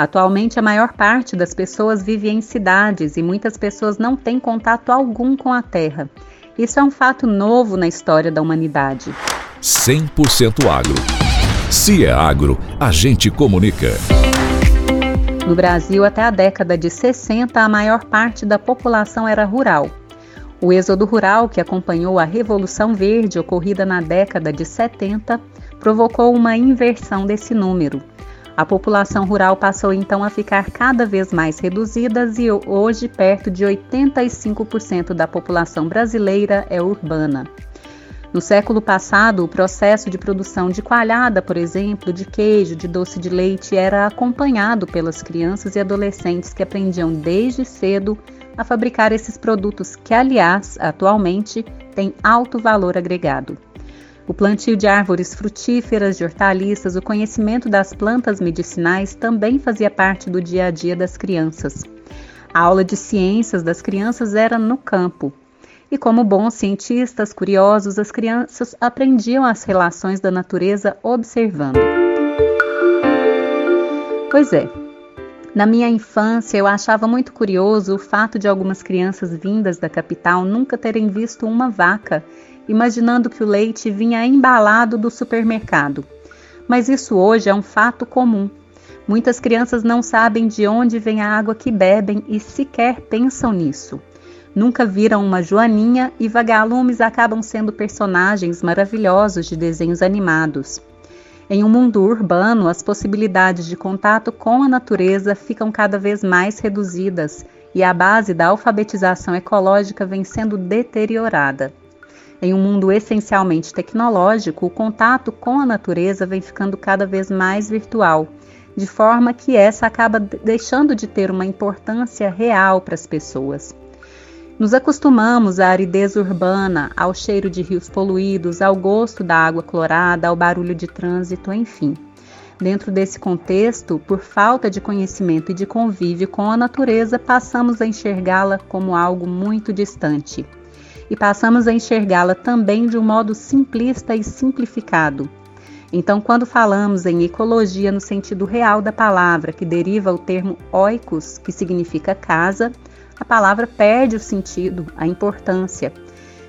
Atualmente, a maior parte das pessoas vive em cidades e muitas pessoas não têm contato algum com a terra. Isso é um fato novo na história da humanidade. 100% agro. Se é agro, a gente comunica. No Brasil, até a década de 60, a maior parte da população era rural. O êxodo rural, que acompanhou a Revolução Verde ocorrida na década de 70, provocou uma inversão desse número. A população rural passou então a ficar cada vez mais reduzida e hoje perto de 85% da população brasileira é urbana. No século passado, o processo de produção de coalhada, por exemplo, de queijo, de doce de leite, era acompanhado pelas crianças e adolescentes que aprendiam desde cedo a fabricar esses produtos que, aliás, atualmente têm alto valor agregado. O plantio de árvores frutíferas, de hortaliças, o conhecimento das plantas medicinais também fazia parte do dia a dia das crianças. A aula de ciências das crianças era no campo. E como bons cientistas curiosos, as crianças aprendiam as relações da natureza observando. Pois é, na minha infância, eu achava muito curioso o fato de algumas crianças vindas da capital nunca terem visto uma vaca imaginando que o leite vinha embalado do supermercado. Mas isso hoje é um fato comum. Muitas crianças não sabem de onde vem a água que bebem e sequer pensam nisso. Nunca viram uma joaninha e vagalumes acabam sendo personagens maravilhosos de desenhos animados. Em um mundo urbano, as possibilidades de contato com a natureza ficam cada vez mais reduzidas e a base da alfabetização ecológica vem sendo deteriorada. Em um mundo essencialmente tecnológico, o contato com a natureza vem ficando cada vez mais virtual, de forma que essa acaba deixando de ter uma importância real para as pessoas. Nos acostumamos à aridez urbana, ao cheiro de rios poluídos, ao gosto da água clorada, ao barulho de trânsito, enfim. Dentro desse contexto, por falta de conhecimento e de convívio com a natureza, passamos a enxergá-la como algo muito distante e passamos a enxergá-la também de um modo simplista e simplificado. Então, quando falamos em ecologia no sentido real da palavra, que deriva o termo oikos, que significa casa, a palavra perde o sentido, a importância.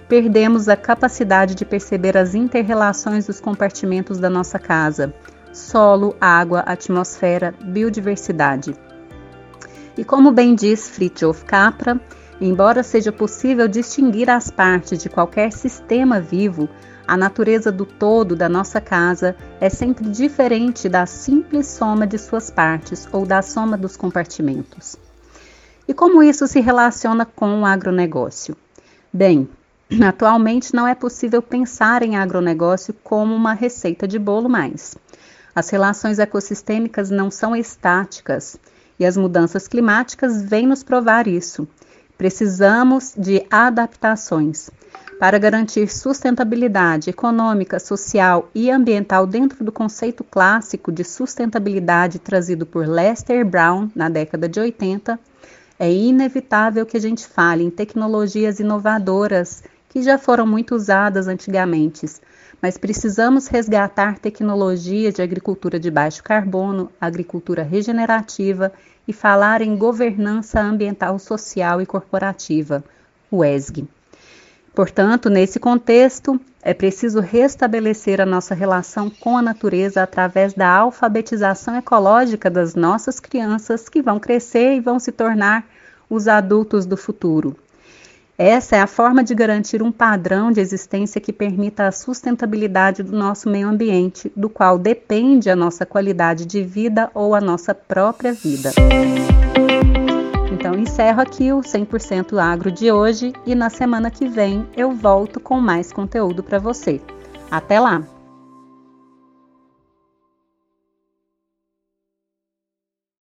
Perdemos a capacidade de perceber as interrelações dos compartimentos da nossa casa: solo, água, atmosfera, biodiversidade. E como bem diz Fritjof Capra, Embora seja possível distinguir as partes de qualquer sistema vivo, a natureza do todo da nossa casa é sempre diferente da simples soma de suas partes ou da soma dos compartimentos. E como isso se relaciona com o agronegócio? Bem, atualmente não é possível pensar em agronegócio como uma receita de bolo mais. As relações ecossistêmicas não são estáticas e as mudanças climáticas vêm nos provar isso. Precisamos de adaptações para garantir sustentabilidade econômica, social e ambiental dentro do conceito clássico de sustentabilidade trazido por Lester Brown na década de 80. É inevitável que a gente fale em tecnologias inovadoras que já foram muito usadas antigamente, mas precisamos resgatar tecnologia de agricultura de baixo carbono, agricultura regenerativa e falar em governança ambiental, social e corporativa, o ESG. Portanto, nesse contexto, é preciso restabelecer a nossa relação com a natureza através da alfabetização ecológica das nossas crianças que vão crescer e vão se tornar os adultos do futuro. Essa é a forma de garantir um padrão de existência que permita a sustentabilidade do nosso meio ambiente, do qual depende a nossa qualidade de vida ou a nossa própria vida. Então encerro aqui o 100% agro de hoje e na semana que vem eu volto com mais conteúdo para você. Até lá!